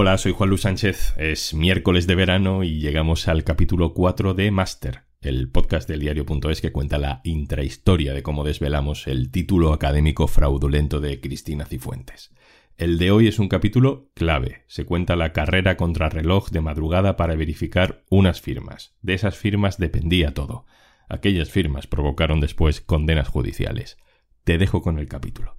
Hola, soy Juan Luis Sánchez. Es miércoles de verano y llegamos al capítulo 4 de Master, el podcast del diario.es que cuenta la intrahistoria de cómo desvelamos el título académico fraudulento de Cristina Cifuentes. El de hoy es un capítulo clave. Se cuenta la carrera contra reloj de madrugada para verificar unas firmas. De esas firmas dependía todo. Aquellas firmas provocaron después condenas judiciales. Te dejo con el capítulo.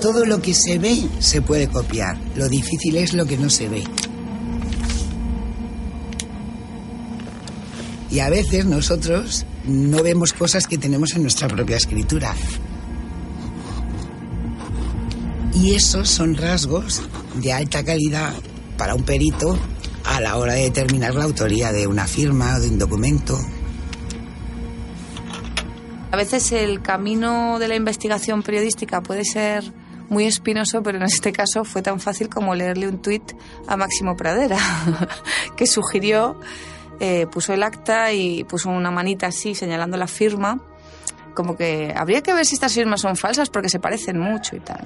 Todo lo que se ve se puede copiar. Lo difícil es lo que no se ve. Y a veces nosotros no vemos cosas que tenemos en nuestra propia escritura. Y esos son rasgos de alta calidad para un perito a la hora de determinar la autoría de una firma o de un documento. A veces el camino de la investigación periodística puede ser muy espinoso, pero en este caso fue tan fácil como leerle un tuit a Máximo Pradera, que sugirió, eh, puso el acta y puso una manita así señalando la firma, como que habría que ver si estas firmas son falsas porque se parecen mucho y tal.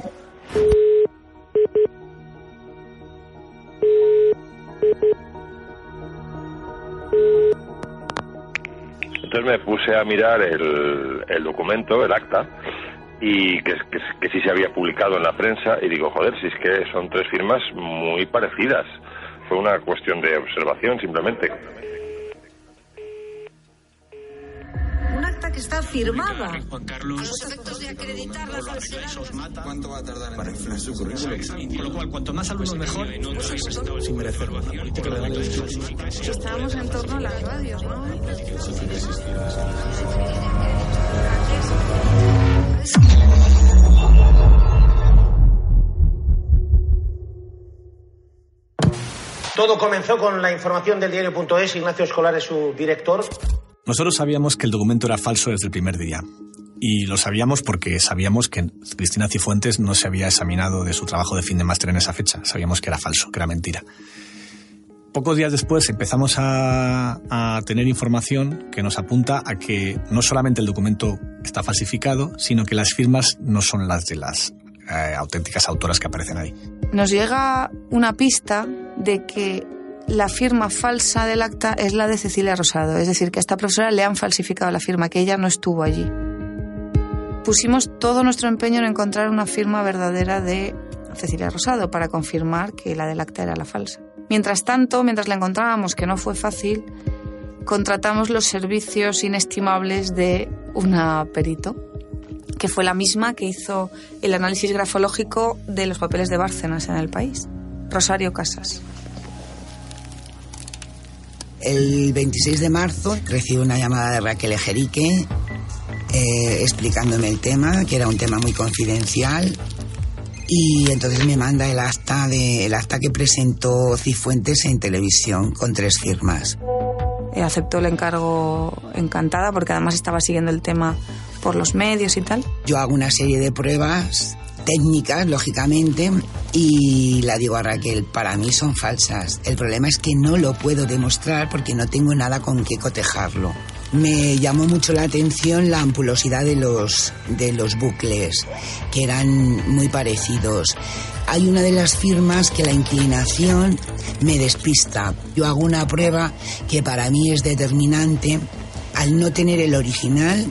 Entonces me puse a mirar el, el documento, el acta, y que, que, que sí se había publicado en la prensa y digo, joder, si es que son tres firmas muy parecidas. Fue una cuestión de observación simplemente. Un acta que está firmada. Juan Carlos. A los efectos de acreditar la falsedad. ¿Cuánto va a tardar para inflar su currículum? Con lo cual, cuanto más alumnos mejor. Sin merecer la política de Estábamos en torno a las radios, ¿no? Todo comenzó con la información del diario.es. Ignacio Escolar es su director. Nosotros sabíamos que el documento era falso desde el primer día. Y lo sabíamos porque sabíamos que Cristina Cifuentes no se había examinado de su trabajo de fin de máster en esa fecha. Sabíamos que era falso, que era mentira. Pocos días después empezamos a, tener información que nos apunta a que no solamente el documento está falsificado, sino que las firmas no son las de las eh, auténticas autoras que aparecen ahí. Nos llega una pista de que la firma falsa del acta es la de Cecilia Rosado, es decir, que a esta profesora le han falsificado la firma, que ella no estuvo allí. Pusimos todo nuestro empeño en encontrar una firma verdadera de Cecilia Rosado para confirmar que la del acta era la falsa. Mientras tanto, mientras la encontrábamos, que no fue fácil, contratamos los servicios inestimables de una perito, que fue la misma que hizo el análisis grafológico de los papeles de Bárcenas en el país, Rosario Casas. El 26 de marzo recibo una llamada de Raquel Ejerique eh, explicándome el tema, que era un tema muy confidencial, y entonces me manda el acta de el acta que presentó Cifuentes en televisión con tres firmas. Aceptó el encargo encantada porque además estaba siguiendo el tema por los medios y tal. Yo hago una serie de pruebas técnicas, lógicamente, y la digo a Raquel, para mí son falsas. El problema es que no lo puedo demostrar porque no tengo nada con qué cotejarlo. Me llamó mucho la atención la ampulosidad de los, de los bucles, que eran muy parecidos. Hay una de las firmas que la inclinación me despista. Yo hago una prueba que para mí es determinante. Al no tener el original,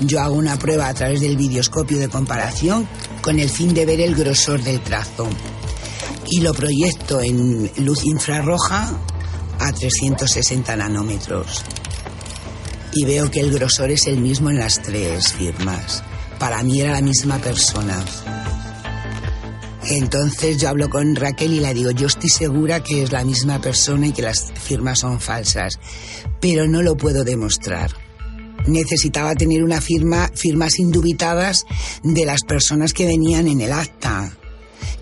yo hago una prueba a través del videoscopio de comparación con el fin de ver el grosor del trazo. Y lo proyecto en luz infrarroja a 360 nanómetros. Y veo que el grosor es el mismo en las tres firmas. Para mí era la misma persona. Entonces yo hablo con Raquel y le digo, yo estoy segura que es la misma persona y que las firmas son falsas, pero no lo puedo demostrar. Necesitaba tener una firma, firmas indubitadas de las personas que venían en el acta.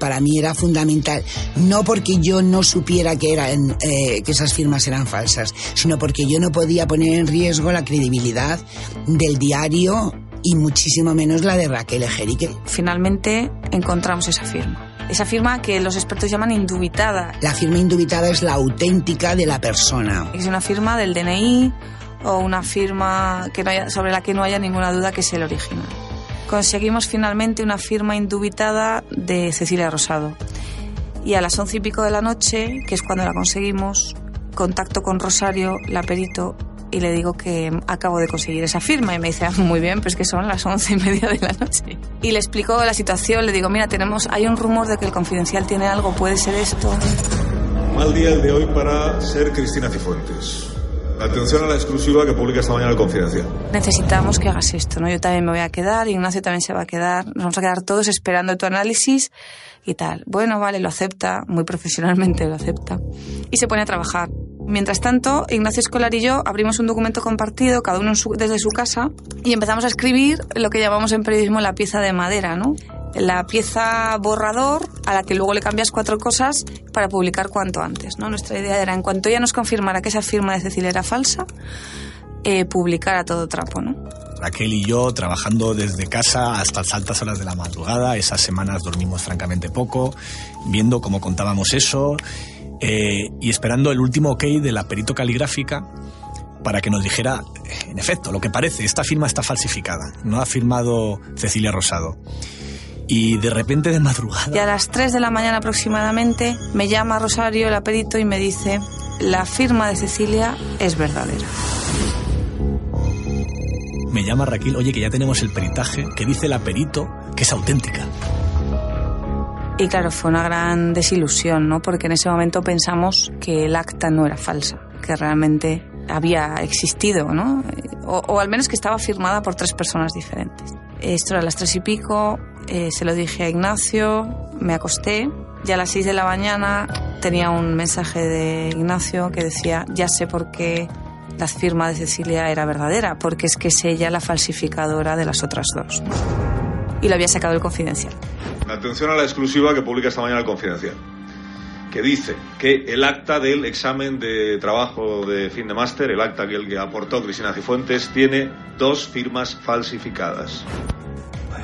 Para mí era fundamental, no porque yo no supiera que, eran, eh, que esas firmas eran falsas, sino porque yo no podía poner en riesgo la credibilidad del diario y muchísimo menos la de Raquel Ejerique. Finalmente encontramos esa firma. Esa firma que los expertos llaman indubitada. La firma indubitada es la auténtica de la persona. Es una firma del DNI o una firma que no haya, sobre la que no haya ninguna duda que es el original. Conseguimos finalmente una firma indubitada de Cecilia Rosado. Y a las once y pico de la noche, que es cuando la conseguimos, contacto con Rosario, la perito, y le digo que acabo de conseguir esa firma y me dice, ah, muy bien, pues que son las once y media de la noche. Y le explico la situación, le digo, mira, tenemos, hay un rumor de que el confidencial tiene algo, puede ser esto. Mal día el de hoy para ser Cristina Cifuentes. Atención a la exclusiva que publica esta mañana el Confidencial. Necesitamos que hagas esto, ¿no? Yo también me voy a quedar, Ignacio también se va a quedar, nos vamos a quedar todos esperando tu análisis y tal. Bueno, vale, lo acepta, muy profesionalmente lo acepta. Y se pone a trabajar. Mientras tanto, Ignacio Escolar y yo abrimos un documento compartido, cada uno desde su casa, y empezamos a escribir lo que llamamos en periodismo la pieza de madera, ¿no? La pieza borrador a la que luego le cambias cuatro cosas para publicar cuanto antes. Nuestra idea era, en cuanto ella nos confirmara que esa firma de Cecilia era falsa, eh, publicar a todo trapo. Raquel y yo trabajando desde casa hasta las altas horas de la madrugada. Esas semanas dormimos francamente poco, viendo cómo contábamos eso eh, y esperando el último ok de la perito caligráfica para que nos dijera, en efecto, lo que parece, esta firma está falsificada, no ha firmado Cecilia Rosado. Y de repente de madrugada... Y a las 3 de la mañana aproximadamente me llama Rosario, el perito, y me dice, la firma de Cecilia es verdadera me llama Raquel, oye, que ya tenemos el peritaje, que dice la perito que es auténtica. Y claro, fue una gran desilusión, ¿no? Porque en ese momento pensamos que el acta no era falsa, que realmente había existido, ¿no? O, al menos que estaba firmada por tres personas diferentes. Esto era a las tres y pico, eh, se lo dije a Ignacio, me acosté, y a las seis de la mañana tenía un mensaje de Ignacio que decía, ya sé por qué la firma de Cecilia era verdadera, porque es que es ella la falsificadora de las otras dos. Y lo había sacado el confidencial. Atención a la exclusiva que publica esta mañana el confidencial, que dice que el acta del examen de trabajo de fin de máster, el acta que el que aportó Cristina Cifuentes, tiene dos firmas falsificadas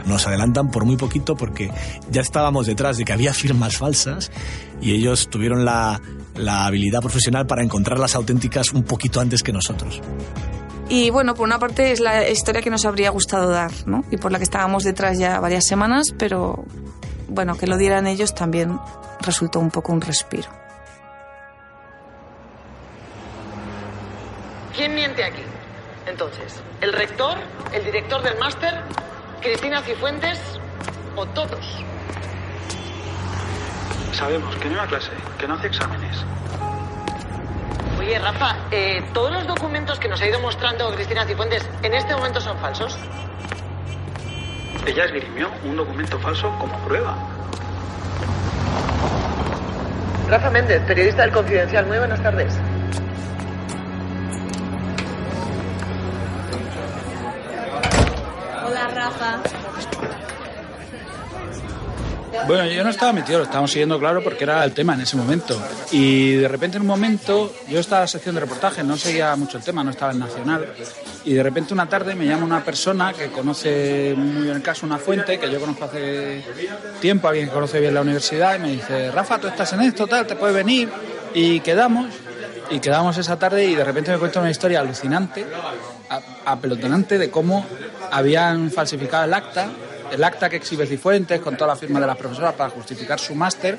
nos adelantan por muy poquito porque ya estábamos detrás de que había firmas falsas y ellos tuvieron la, la habilidad profesional para encontrar las auténticas un poquito antes que nosotros. Y bueno, por una parte es la historia que nos habría gustado dar, ¿no? Y por la que estábamos detrás ya varias semanas, pero bueno, que lo dieran ellos también resultó un poco un respiro. ¿Quién miente aquí? Entonces, ¿el rector, el director del máster, Cristina Cifuentes o todos? Sabemos que no iba a clase, que no hace exámenes. Oye, Rafa, eh, ¿todos los documentos que nos ha ido mostrando Cristina Cifuentes en este momento son falsos? Ella esgrimió un documento falso como prueba. Rafa Méndez, periodista del Confidencial. Muy buenas tardes. Bueno, yo no estaba metido, lo estábamos siguiendo claro porque era el tema en ese momento. Y de repente en un momento, yo estaba en la sección de reportaje, no seguía mucho el tema, no estaba en Nacional. Y de repente una tarde me llama una persona que conoce muy bien el caso, una fuente que yo conozco hace tiempo, alguien que conoce bien la universidad, y me dice, Rafa, tú estás en esto, tal, te puedes venir. Y quedamos, y quedamos esa tarde y de repente me cuenta una historia alucinante, apelotonante de cómo habían falsificado el acta el acta que exhibe Cifuentes con toda la firma de las profesoras para justificar su máster.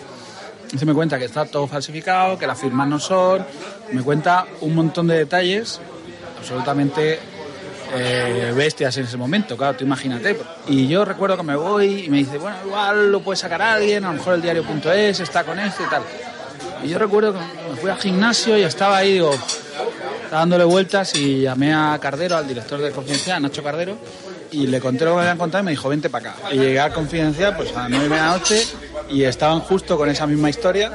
Se me cuenta que está todo falsificado, que las firmas no son. Me cuenta un montón de detalles absolutamente eh, bestias en ese momento, claro, tú imagínate. Y yo recuerdo que me voy y me dice, bueno, igual lo puede sacar alguien, a lo mejor el diario.es está con esto y tal. Y yo recuerdo que me fui al gimnasio y estaba ahí, digo, dándole vueltas y llamé a Cardero, al director de Confidencial, Nacho Cardero, y le conté lo que me habían contado y me dijo, vente para acá. Y llegué a Confidencial pues a las 9 de la noche y estaban justo con esa misma historia,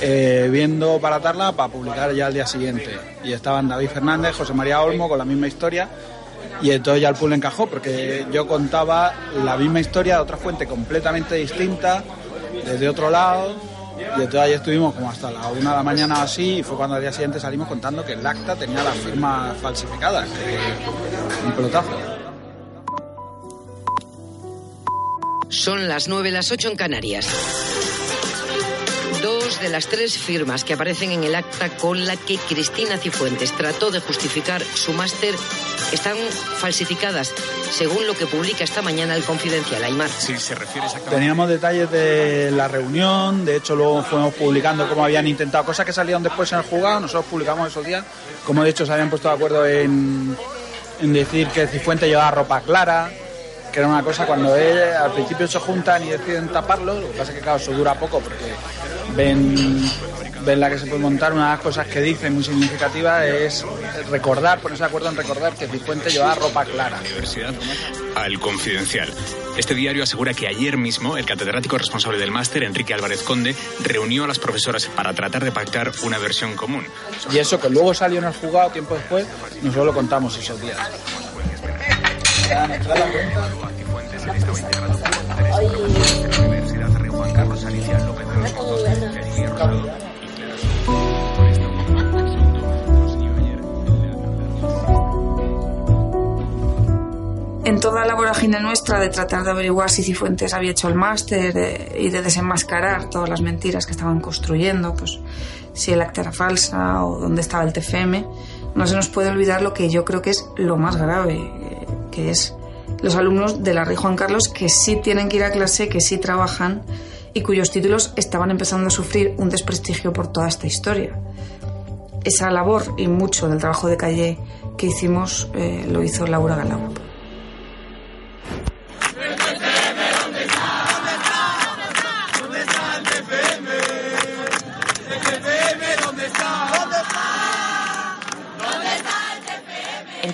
eh, viendo para atarla para publicar ya al día siguiente. Y estaban David Fernández, José María Olmo con la misma historia. Y entonces ya el pool encajó porque yo contaba la misma historia de otra fuente completamente distinta, desde otro lado, y entonces ahí estuvimos como hasta la una de la mañana así y fue cuando al día siguiente salimos contando que el acta tenía las firmas falsificadas. Un pelotazo. Son las 9, las 8 en Canarias. Dos de las tres firmas que aparecen en el acta con la que Cristina Cifuentes trató de justificar su máster están falsificadas, según lo que publica esta mañana el Confidencial Aymar. Sí, se refiere Teníamos detalles de la reunión, de hecho luego fuimos publicando cómo habían intentado, cosas que salieron después en el juzgado, nosotros publicamos esos días, como de hecho se habían puesto de acuerdo en, en decir que Cifuentes llevaba ropa clara, que era una cosa cuando él, al principio se juntan y deciden taparlo, lo que pasa es que claro, eso dura poco porque ven, ven la que se puede montar, una de las cosas que dice muy significativa es recordar, ponerse de acuerdo en recordar que Cifuentes llevaba ropa clara. Universidad al Confidencial. Este diario asegura que ayer mismo el catedrático responsable del máster, Enrique Álvarez Conde, reunió a las profesoras para tratar de pactar una versión común. Y eso que luego salió en el juzgado tiempo después, nosotros lo contamos esos días. En toda la vorágine nuestra de tratar de averiguar si Cifuentes había hecho el máster eh, y de desenmascarar todas las mentiras que estaban construyendo, pues si el acta era falsa o dónde estaba el TFM, no se nos puede olvidar lo que yo creo que es lo más grave, que es los alumnos de la Rey Juan Carlos que sí tienen que ir a clase, que sí trabajan y cuyos títulos estaban empezando a sufrir un desprestigio por toda esta historia. Esa labor y mucho del trabajo de calle que hicimos eh, lo hizo Laura Galau.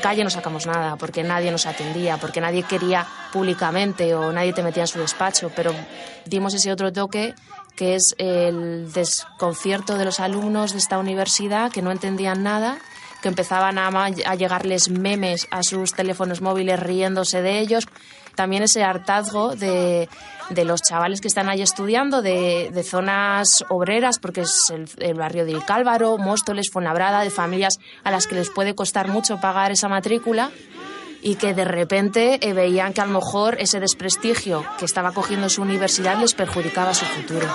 Calle no sacamos nada, porque nadie nos atendía, porque nadie quería públicamente o nadie te metía en su despacho, pero dimos ese otro toque que es el desconcierto de los alumnos de esta universidad que no entendían nada que empezaban a, a, llegarles memes a sus teléfonos móviles riéndose de ellos. También ese hartazgo de, de los chavales que están ahí estudiando, de, de zonas obreras, porque es el, barrio de Cálvaro, Móstoles, Fuenlabrada, de familias a las que les puede costar mucho pagar esa matrícula y que de repente eh, veían que a lo mejor ese desprestigio que estaba cogiendo su universidad les perjudicaba su futuro.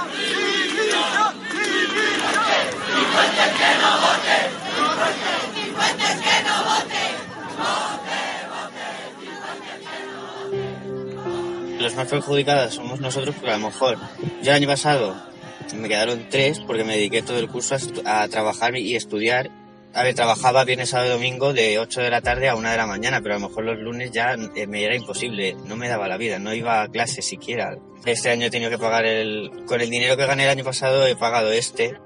Los más perjudicados somos nosotros porque a lo mejor yo el año pasado me quedaron tres porque me dediqué todo el curso a, trabajar y estudiar. A ver, trabajaba viernes, sábado y domingo de 8 de la tarde a 1 de la mañana, pero a lo mejor los lunes ya eh, me era imposible, no me daba la vida, no iba a clase siquiera. Este año he tenido que pagar el... Con el dinero que gané el año pasado he pagado este.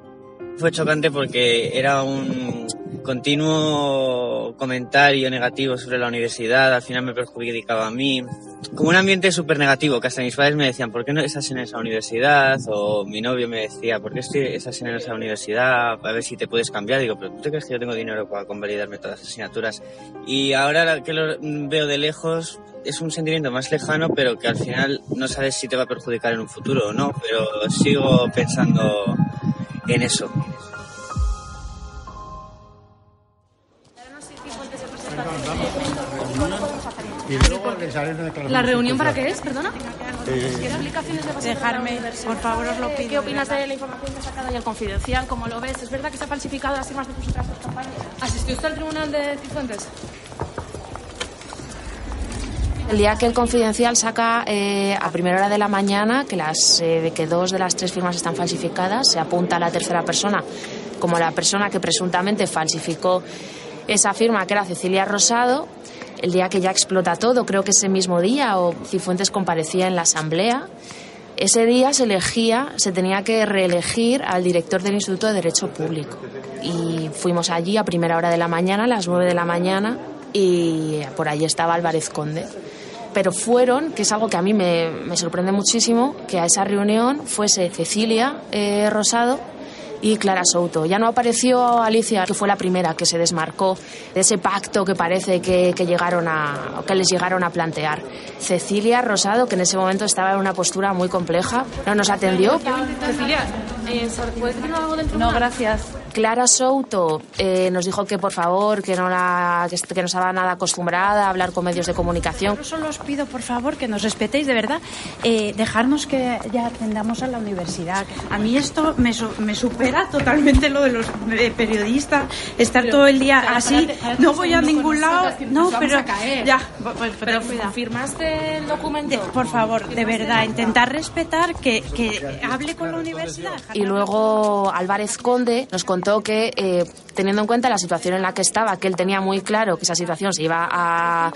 Fue chocante porque era un continuo comentario negativo sobre la universidad, al final me perjudicaba a mí. Como un ambiente súper negativo, que hasta mis padres me decían, ¿por qué no estás en esa universidad? O mi novio me decía, ¿por qué estás en esa universidad? A ver si te puedes cambiar. Digo, ¿pero tú te crees que yo tengo dinero para convalidarme todas las asignaturas? Y ahora que lo veo de lejos, es un sentimiento más lejano, pero que al final no sabes si te va a perjudicar en un futuro o no, pero sigo pensando en eso. ¿La reunión para qué es, perdona? Eh, ¿Qué explicaciones le vas a Dejarme, por favor, os lo pido. ¿Qué opinas de la información que ha sacado y el confidencial? ¿Cómo lo ves? ¿Es verdad que se ha falsificado las firmas de tus otras dos campañas? ¿Asistió usted al tribunal de Cifuentes? El día que el Confidencial saca eh, a primera hora de la mañana que, las, eh, que dos de las tres firmas están falsificadas, se apunta a la tercera persona como la persona que presuntamente falsificó esa firma, que era Cecilia Rosado, el día que ya explota todo, creo que ese mismo día, o Cifuentes comparecía en la asamblea, ese día se elegía, se tenía que reelegir al director del Instituto de Derecho Público. Y fuimos allí a primera hora de la mañana, a las nueve de la mañana, y por allí estaba Álvarez Conde. Pero fueron, que es algo que a mí me, sorprende muchísimo, que a esa reunión fuese Cecilia eh, Rosado y Clara Souto. Ya no apareció Alicia, que fue la primera que se desmarcó de ese pacto que parece que, llegaron a, que les llegaron a plantear. Cecilia Rosado, que en ese momento estaba en una postura muy compleja, no nos atendió. Cecilia, eh, ¿puedes decir algo del No, gracias. Clara Souto eh, nos dijo que por favor, que no, la, que, que no estaba nada acostumbrada a hablar con medios de comunicación. Yo solo os pido, por favor, que nos respetéis de verdad, eh, dejarnos que ya atendamos a la universidad. A mí esto me, me supera totalmente lo de los eh, periodistas, estar todo el día Clara, así, no voy a ningún lado. No, nos vamos pero a caer. ya, pues, Pero cuidado. ¿Firmaste el documento? por favor, de verdad, intentar respetar que, que hable con la universidad. Y luego Álvarez Conde nos contó que, eh, teniendo en cuenta la situación en la que estaba, que él tenía muy claro que esa situación se iba a,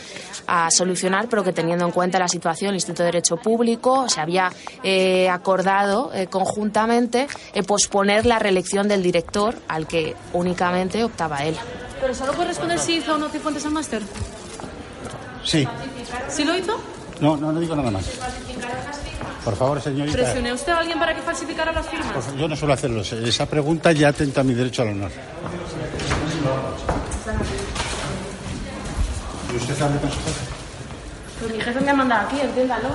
a solucionar, pero que teniendo en cuenta la situación, el Instituto de Derecho Público se había eh, acordado eh, conjuntamente eh, posponer la reelección del director al que únicamente optaba él. Pero solo puedes responder si hizo o no Cifuentes el máster. Sí. ¿Sí lo hizo? No, no, no digo nada más. Por favor, señorita. ¿Presionó usted a alguien para que falsificara las firmas? Yo no suelo hacerlo. Esa pregunta ya atenta a mi derecho al honor. ¿Y usted hable con su jefe? Pues mi jefe me ha mandado aquí, entiéndalo.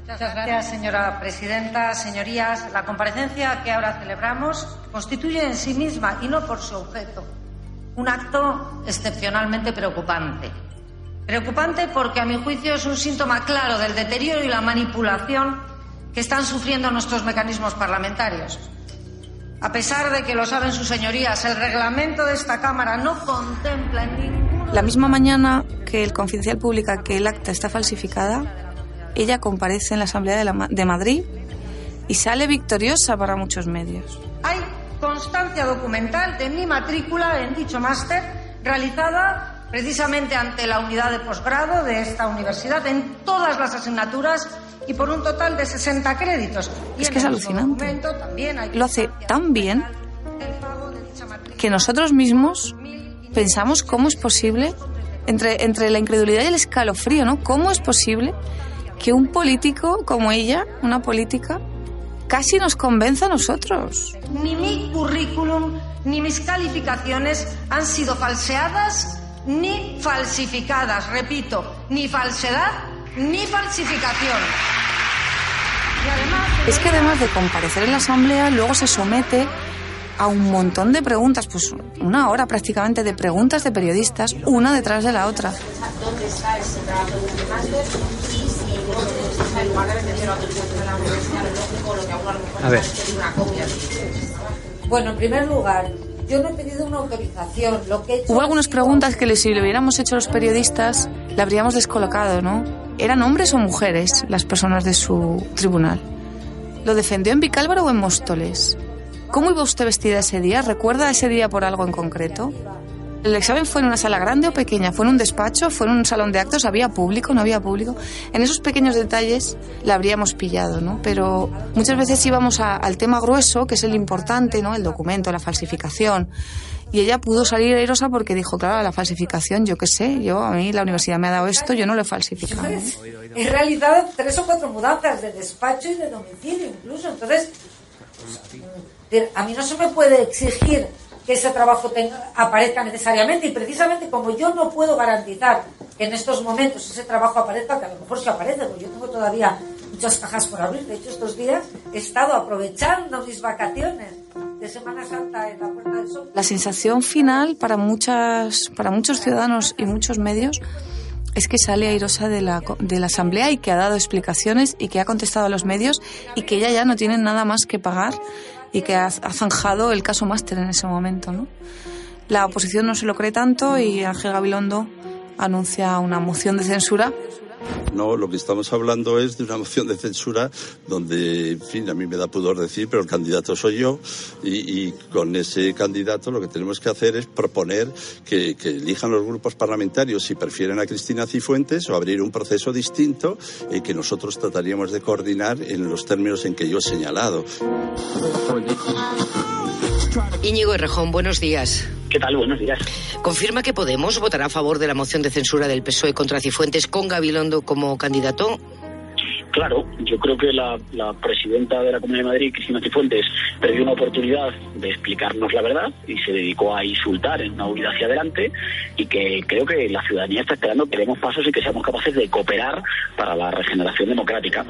Muchas gracias, señora presidenta. Señorías, la comparecencia que ahora celebramos constituye en sí misma, y no por su objeto, un acto excepcionalmente preocupante. Preocupante porque, a mi juicio, es un síntoma claro del deterioro y la manipulación que están sufriendo nuestros mecanismos parlamentarios. A pesar de que lo saben sus señorías, el reglamento de esta Cámara no contempla en ningún La misma mañana que el Confidencial publica que el acta está falsificada, ella comparece en la Asamblea de, la Ma- de Madrid y sale victoriosa para muchos medios. Hay constancia documental de mi matrícula en dicho máster realizada precisamente ante la unidad de posgrado de esta universidad en todas las asignaturas y por un total de 60 créditos. Y Es que es alucinante. documento también hay Lo hace tan bien que nosotros mismos pensamos cómo es posible, entre, entre la incredulidad y el escalofrío, ¿no? ¿Cómo es posible que un político como ella, una política, casi nos convenza a nosotros? Ni mi currículum ni mis calificaciones han sido falseadas ni falsificadas. Repito, ni falsedad ni falsificación. Y además, Es que además de comparecer en la asamblea, luego se somete a un montón de preguntas, pues una hora prácticamente de preguntas de periodistas, una detrás de la otra. ¿Dónde está ese trabajo de máster? Y si vosotros estáis en lugar de meter la autorización de la universidad, lo lógico, lo que a uno a lo mejor A ver. es pedir una copia. Bueno, en primer lugar, yo no he pedido una autorización. Lo que he hecho Hubo algunas preguntas que si le hubiéramos hecho los periodistas, le habríamos descolocado, ¿no? ¿Eran hombres o mujeres las personas de su tribunal? ¿Lo defendió en Vicálvaro o en Móstoles? ¿Cómo iba usted vestida ese día? ¿Recuerda ese día por algo en concreto? ¿El examen fue en una sala grande o pequeña? ¿Fue en un despacho? ¿Fue en un salón de actos? ¿Había público? ¿No había público? En esos pequeños detalles la habríamos pillado, ¿no? Pero muchas veces íbamos a- al tema grueso, que es el importante, ¿no? El documento, la falsificación. Y ella pudo salir airosa porque dijo, claro, la falsificación, yo qué sé, yo a mí la universidad me ha dado esto, yo no lo he falsificado. He realizado tres o cuatro mudanzas de despacho y de domicilio incluso. Entonces, a mí no se me puede exigir que ese trabajo tenga- aparezca necesariamente. Y precisamente como yo no puedo garantizar que en estos momentos ese trabajo aparezca, que a lo mejor sí aparece, porque yo tengo todavía muchas cajas por abrir. De hecho, estos días he estado aprovechando mis vacaciones de Semana Santa en la Puerta del Sol. La sensación final para, muchas, para muchos ciudadanos y muchos medios es que sale airosa de la, de la asamblea y que ha dado explicaciones y que ha contestado a los medios y que ella ya no tiene nada más que pagar y que ha, zanjado el caso máster en ese momento. ¿no? La oposición no se lo cree tanto y Ángel Gabilondo anuncia una moción de censura No, lo que estamos hablando es de una moción de censura donde, en fin, a mí me da pudor decir, pero el candidato soy yo y, con ese candidato lo que tenemos que hacer es proponer que, que elijan los grupos parlamentarios si prefieren a Cristina Cifuentes o abrir un proceso distinto eh, que nosotros trataríamos de coordinar en los términos en que yo he señalado. Íñigo Errejón, buenos días. ¿Qué tal? Buenos días. ¿Confirma que Podemos votará a favor de la moción de censura del PSOE contra Cifuentes con Gabilondo como candidato? Claro, yo creo que la, la presidenta de la Comunidad de Madrid, Cristina Cifuentes, perdió una oportunidad de explicarnos la verdad y se dedicó a insultar en una huida hacia adelante y que creo que la ciudadanía está esperando que demos pasos y que seamos capaces de cooperar para la regeneración democrática.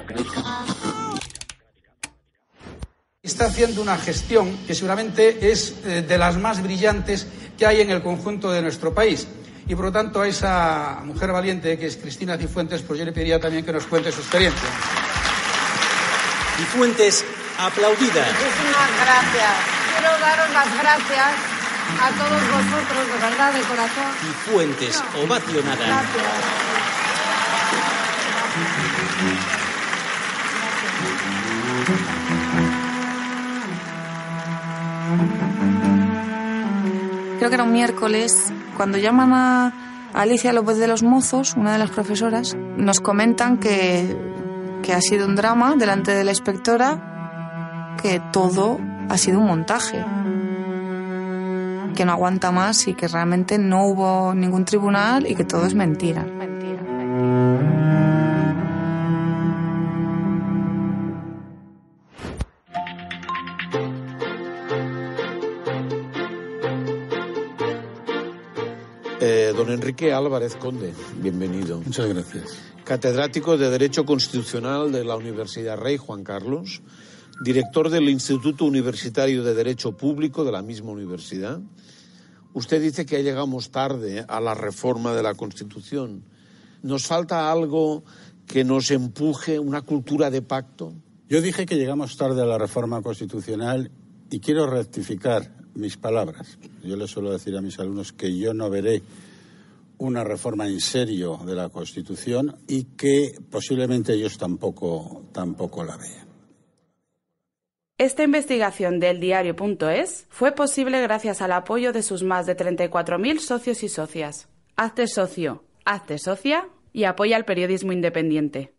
Está haciendo una gestión que seguramente es eh, de las más brillantes que hay en el conjunto de nuestro país. Y por lo tanto a esa mujer valiente que es Cristina Cifuentes, pues yo le pediría también que nos cuente su experiencia. Cifuentes, aplaudida. Muchísimas gracias. Quiero daros las gracias a todos vosotros, de verdad, de corazón. Cifuentes, ovacionada. Gracias. Creo que era un miércoles, cuando llaman a Alicia López de los Mozos, una de las profesoras, nos comentan que, que ha sido un drama delante de la inspectora, que todo ha sido un montaje, que no aguanta más y que realmente no hubo ningún tribunal y que todo es mentira. Enrique Álvarez Conde, bienvenido. Muchas gracias. Catedrático de Derecho Constitucional de la Universidad Rey Juan Carlos, director del Instituto Universitario de Derecho Público de la misma universidad. Usted dice que llegamos tarde a la reforma de la Constitución. ¿Nos falta algo que nos empuje, una cultura de pacto? Yo dije que llegamos tarde a la reforma constitucional y quiero rectificar mis palabras. Yo les suelo decir a mis alumnos que yo no veré una reforma en serio de la Constitución y que posiblemente ellos tampoco, tampoco la vean. Esta investigación del diario.es fue posible gracias al apoyo de sus más de 34.000 socios y socias. Hazte socio, hazte socia y apoya al periodismo independiente.